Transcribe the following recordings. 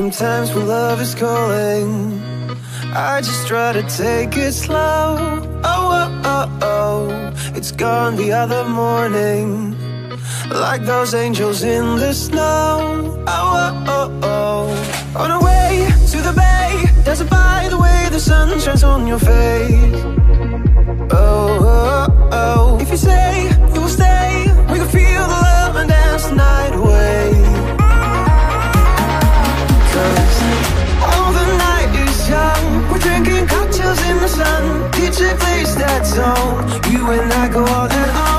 Sometimes when love is calling, I just try to take it slow. Oh, oh, oh, oh, it's gone the other morning. Like those angels in the snow. Oh, oh, oh, oh. On our way to the bay, dancing by the way the sun shines on your face. Oh, oh, oh. If you say sun. DJ plays that song. You and I go all night long.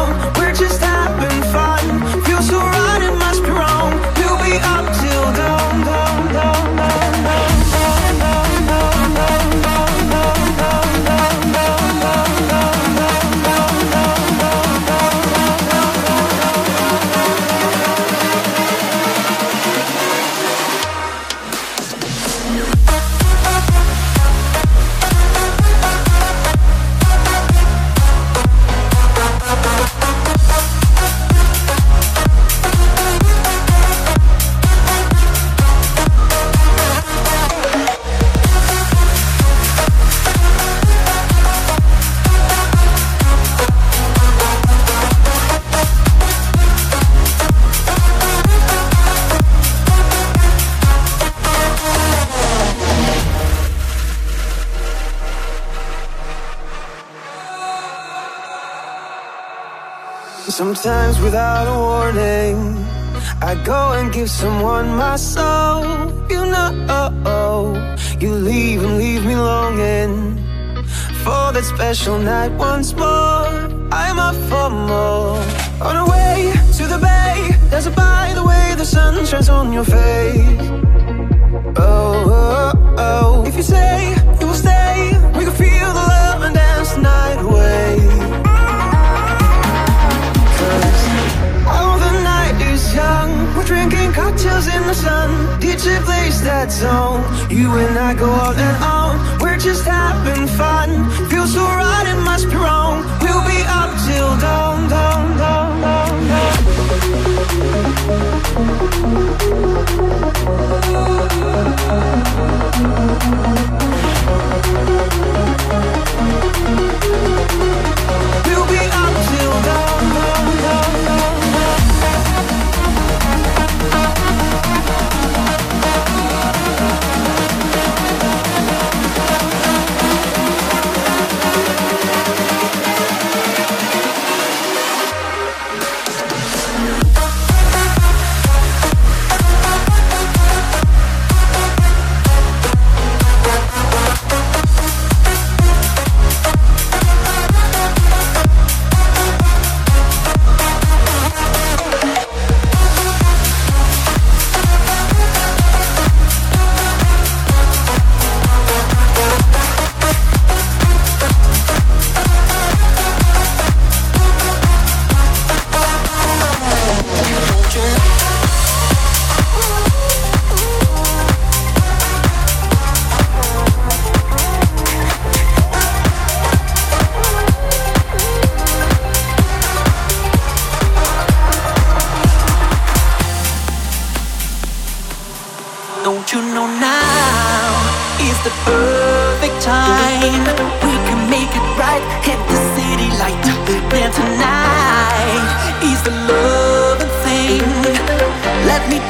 Without a warning, I go and give someone my soul. You know, you leave and leave me longing for that special night once more. I'm up for more. On our way to the bay, there's a by the way the sun shines on your face. Oh, oh, oh. If you say you will stay, we can feel the love and dance the night away. Cocktails in the sun. DJ plays that song. You and I go all night on. We're just having fun. Feels so right,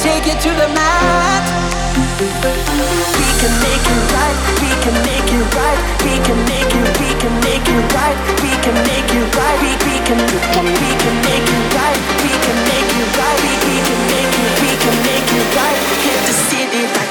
take it to the mat. We can make it right, we can make it right, we can make it, we can make it right, we can make it right, we, we can, we can make it right, we can make it right, we, we can make it, we can make it right, hit the city like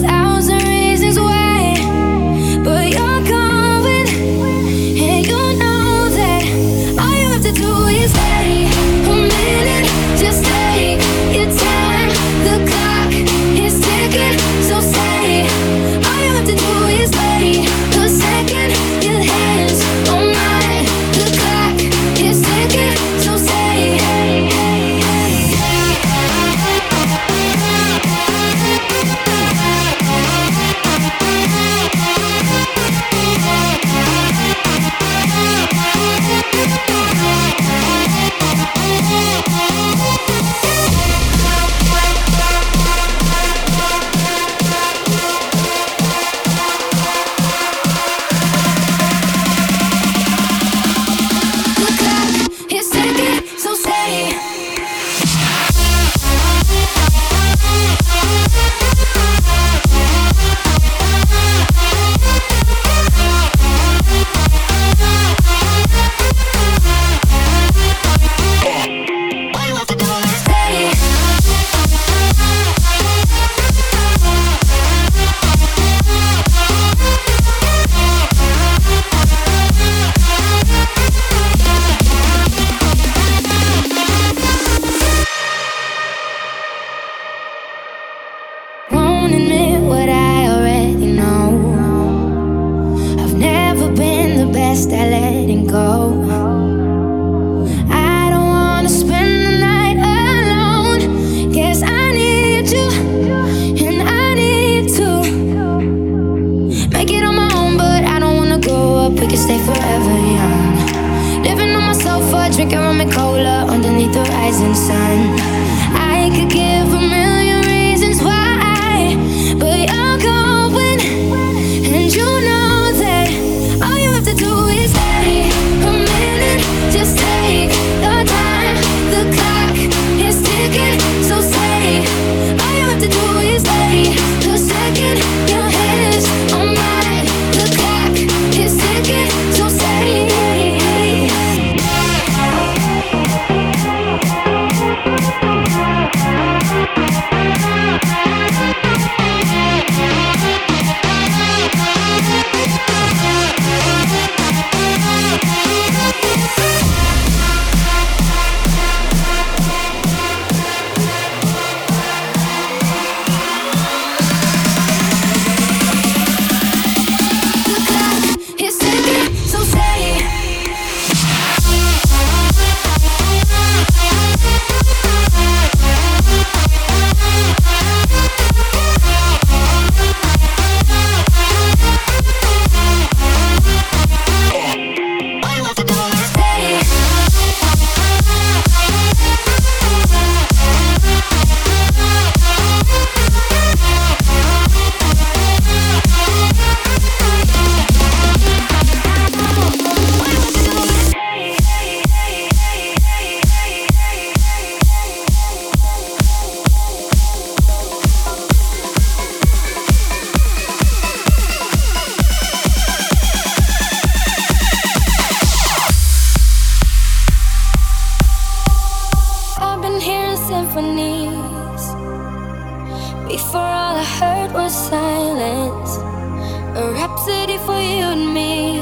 you and me.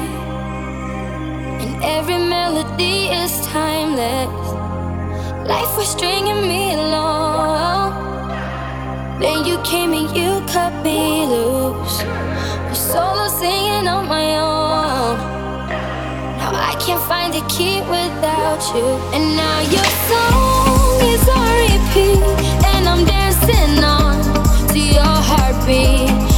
And every melody is timeless. Life was stringing me along. Then you came and you cut me loose. I'm solo singing on my own. Now I can't find a key without you. And now your song is on repeat. And I'm dancing on to your heartbeat.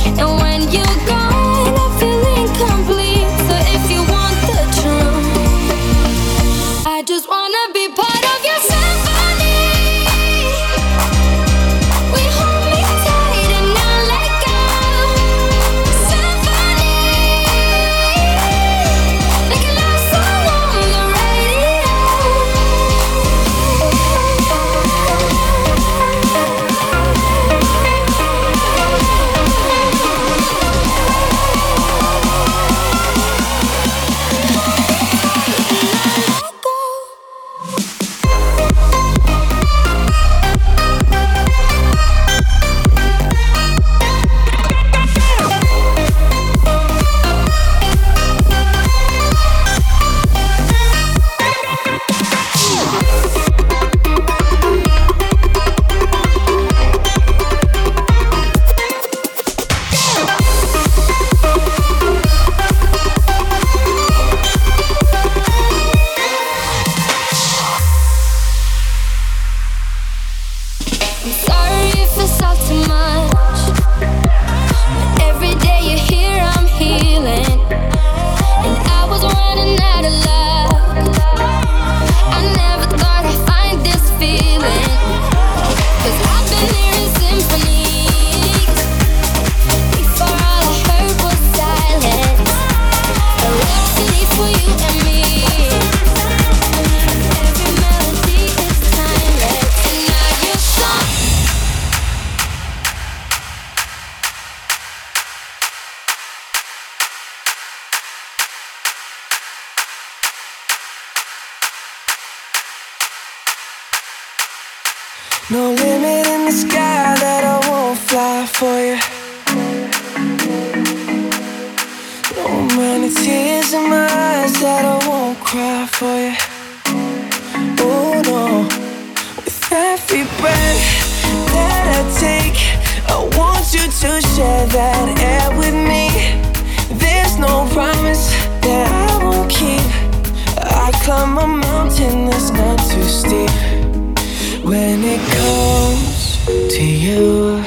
you.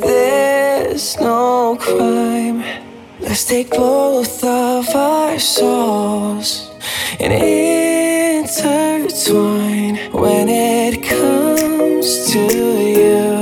There's no crime. Let's take both of our souls and intertwine when it comes to you.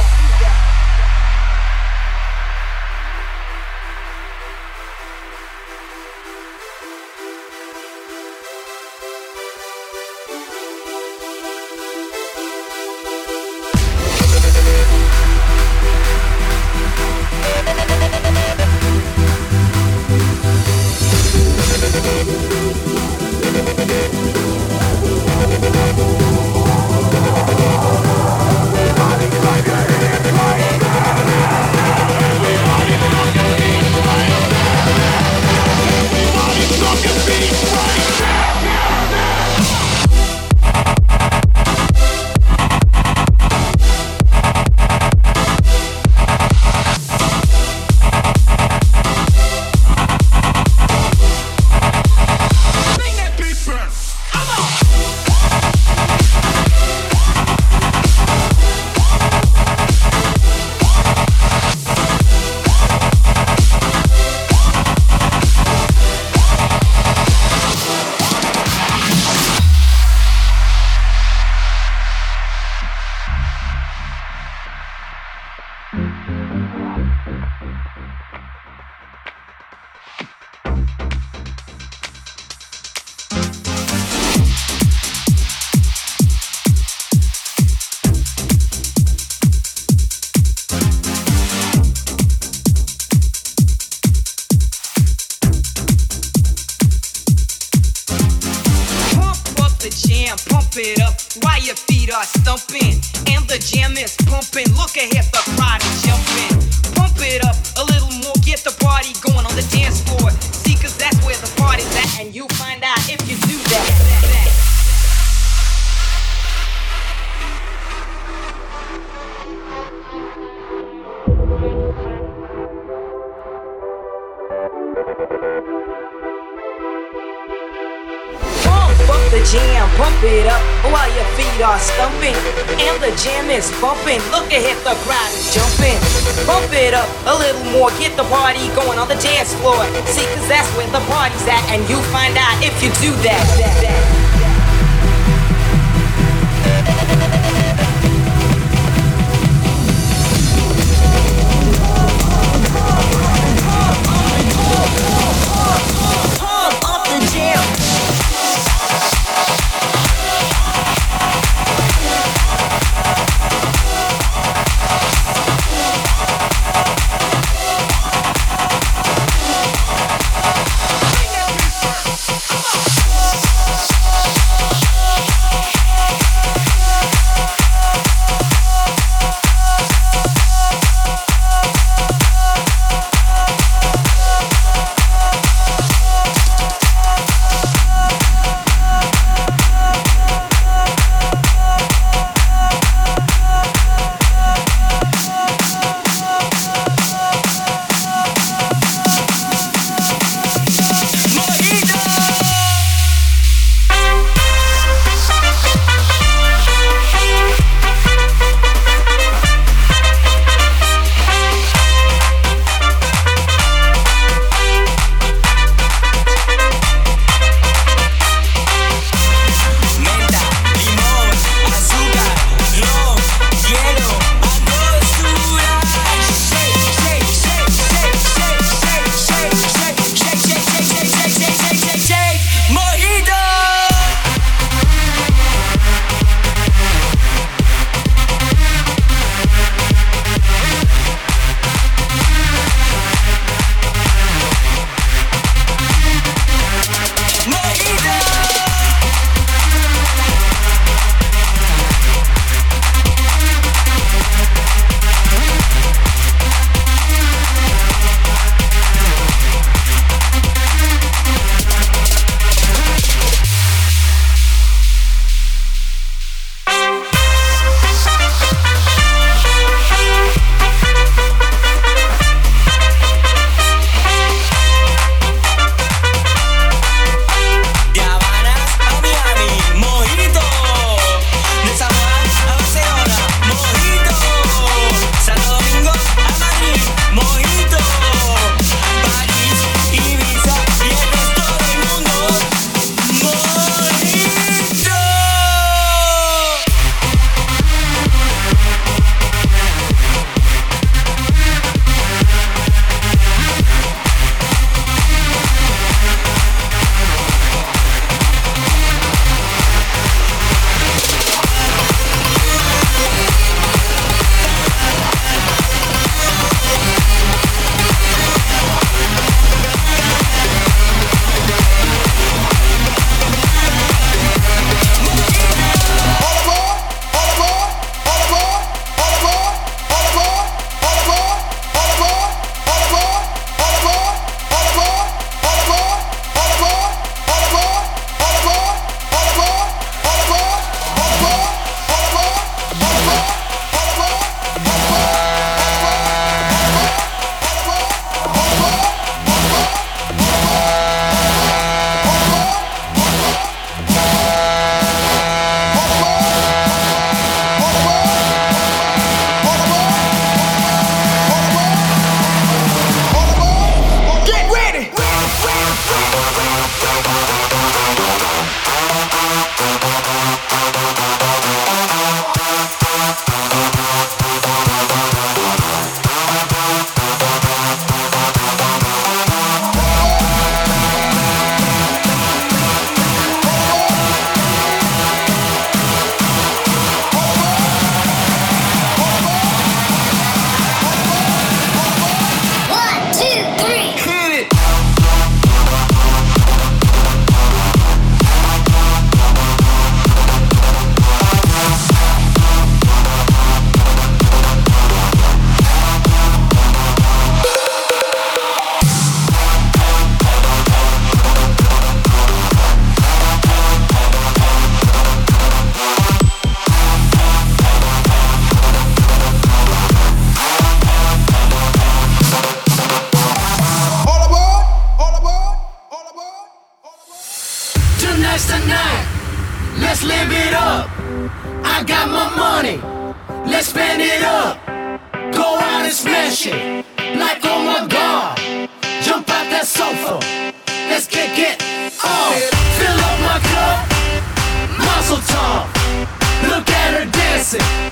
Her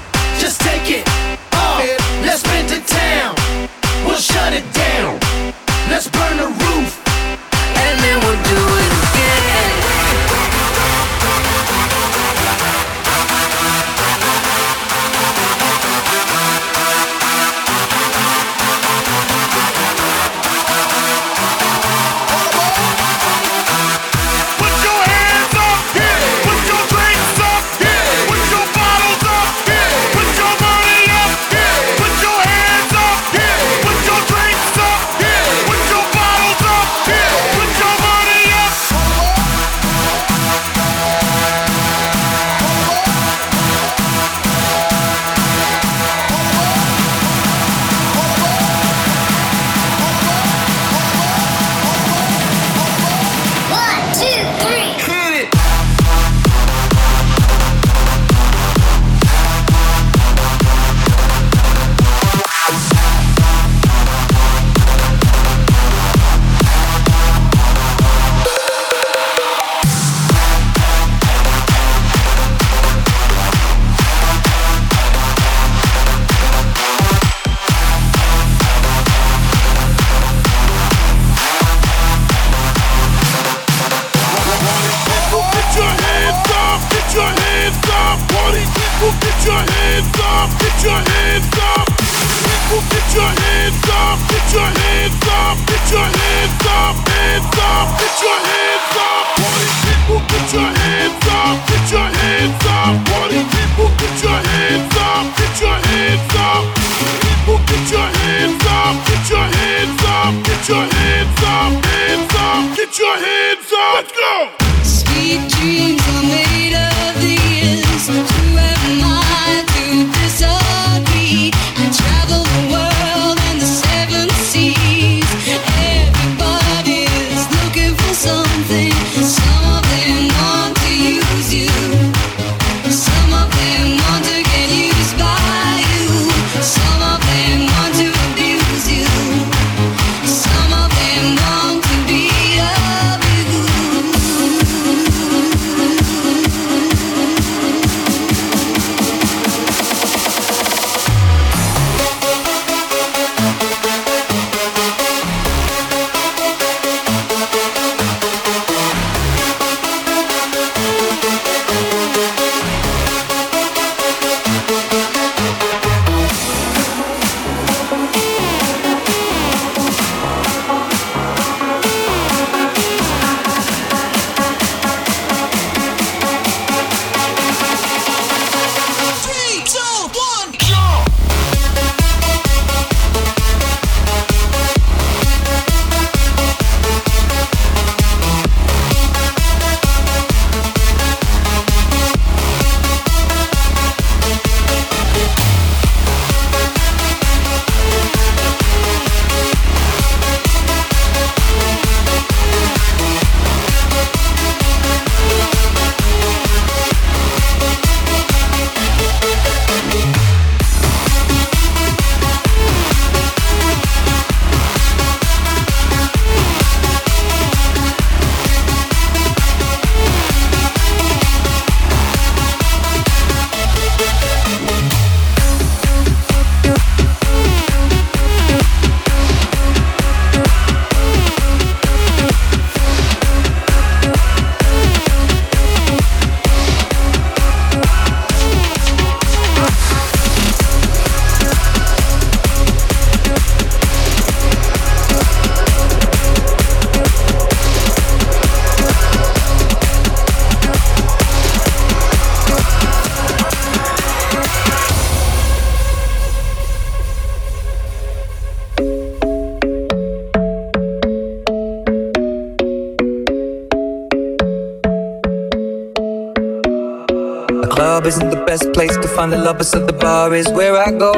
find the lovers, so the bar is where I go.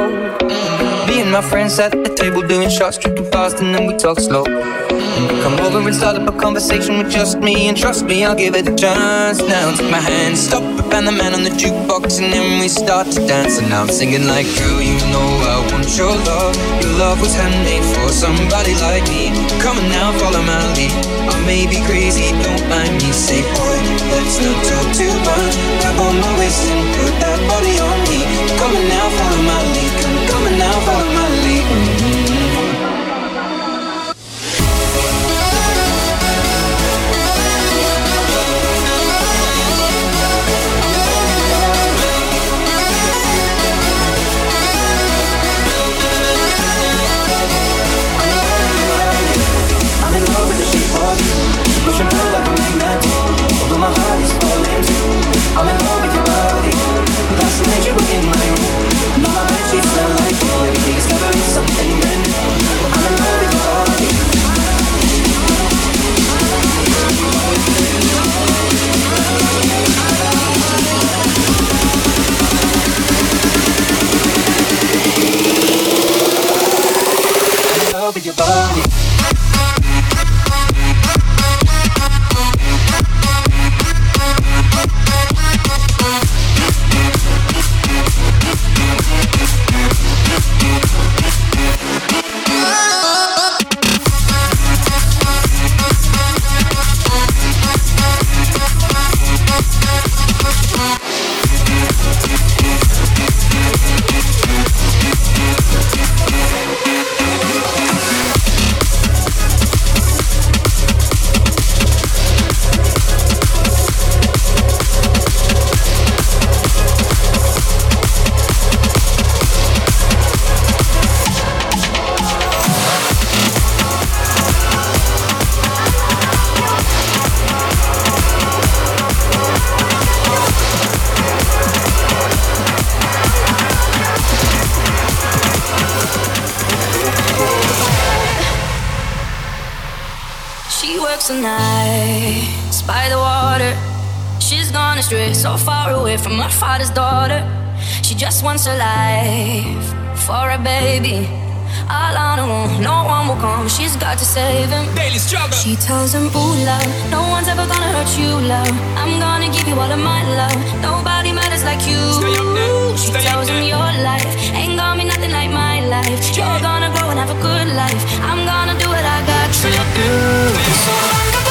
Me and my friends at the table doing shots, drinking fast, and then we talk slow. Come over and start up a conversation with just me, and trust me, I'll give it a chance. Now take my hand, stop Van the Man on the jukebox, and then we start to dance. And now I'm singing like, girl, you know want your love. Your love was handmade for somebody like me. Come on now, follow my lead. I may be crazy, don't mind me. Say, boy, let's not talk too much. Grab on my waist and put that body on me. Come on now, follow Works the nights by the water. She's gone astray, so far away from her father's daughter. She just wants a life for a baby. All on her own, no one will come. She's got to save him. Daily struggle. She tells him, Ooh, love, no one's ever gonna hurt you, love. I'm gonna give you all of my love. Nobody matters like you. Up She up tells him. Your life ain't gonna be nothing like my life. You're gonna grow and have a good life. I'm gonna do what I got to do.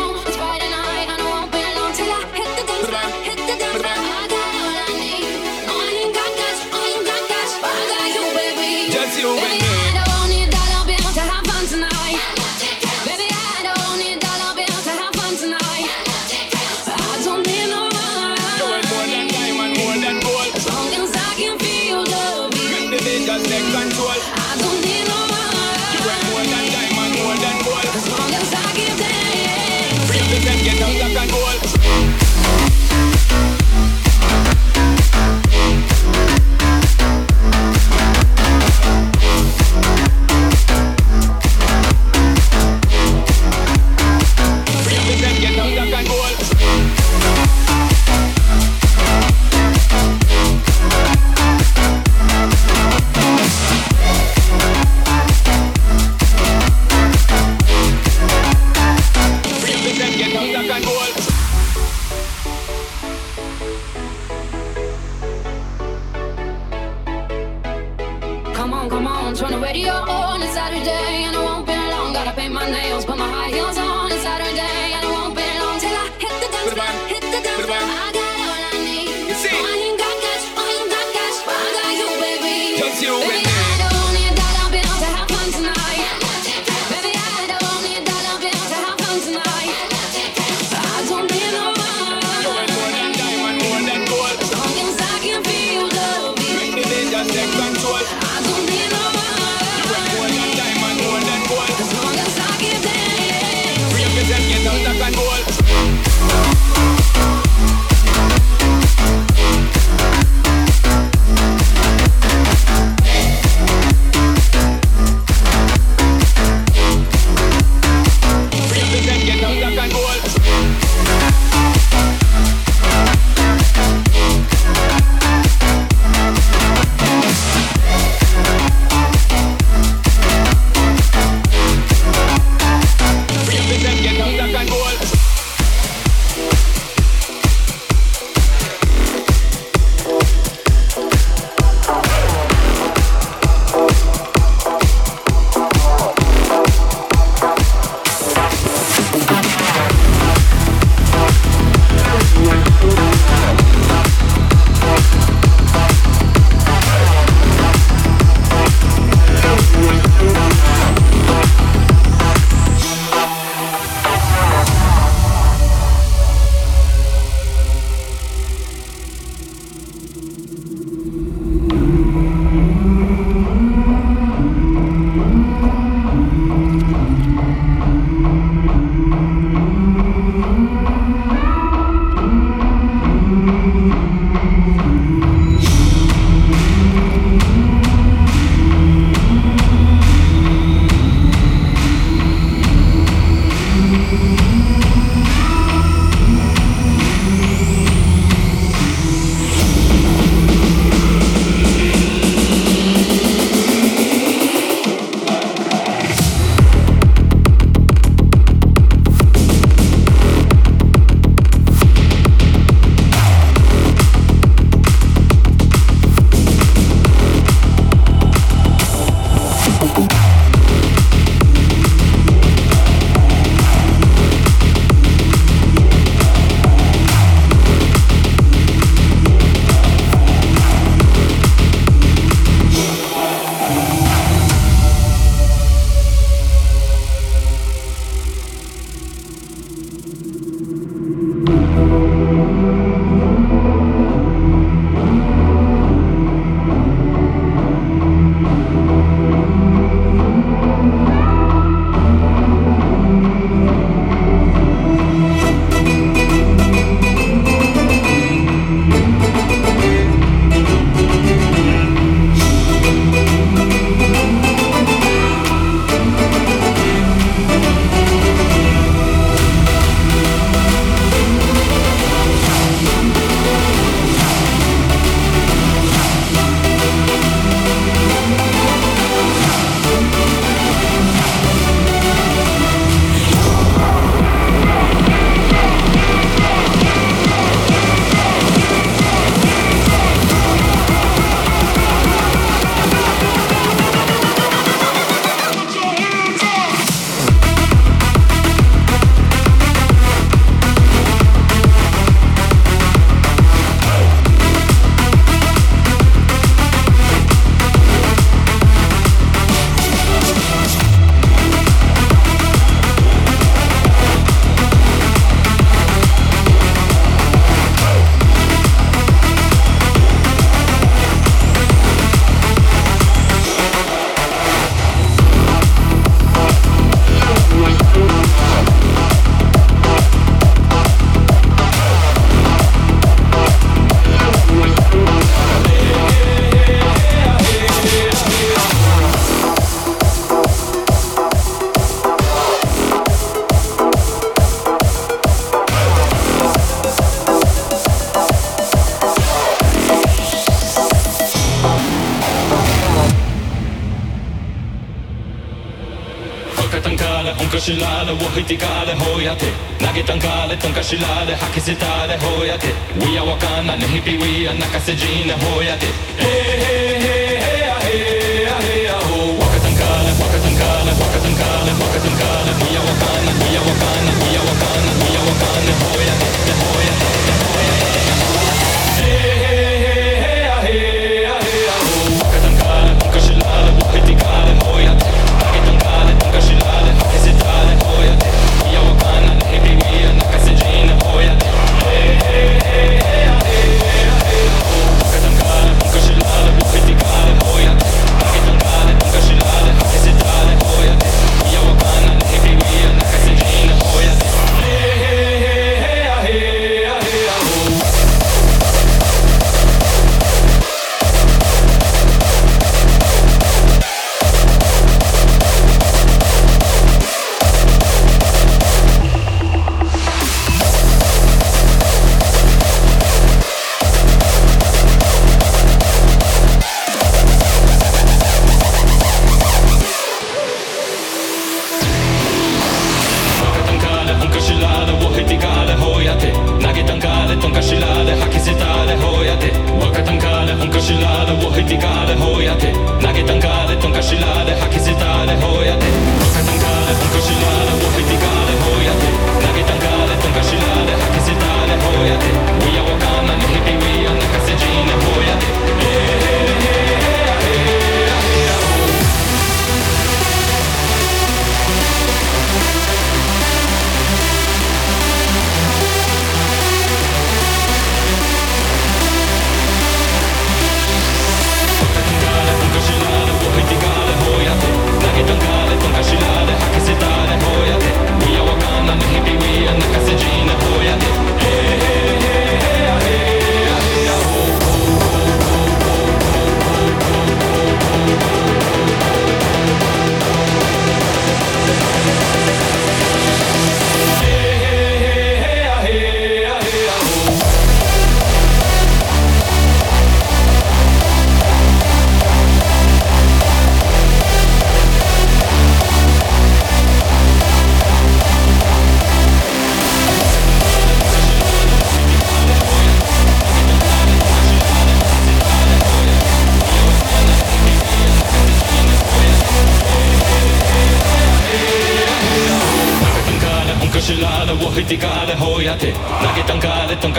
ラオンカシララウォヒティカレホヤテ投げたんかれトンカシラレ吐きせたれホヤテウィアワカナネヒピウィアナカセジーナホヤテヘヘヘヘアヘアヘアホワカタンカレワカタンカレワカタンカレワカタンカレウィアワカナウィアワカナウィアワカナウィアワカナホヤテホヤテホヤテ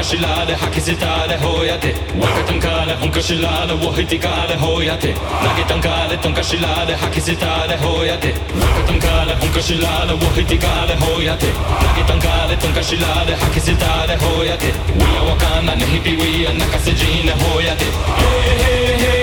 كشلالة حكي ستالة هوياتي وقت تنكالة هم كشلالة وهيتي كالة هوياتي ناكي تنكالة تنكشلالة حكي ستالة هوياتي وقت تنكالة هم كشلالة وهيتي كالة هوياتي ناكي تنكالة تنكشلالة حكي ستالة هوياتي ويا وكانا نهيبي ويا نكسجين هوياتي هي هي هي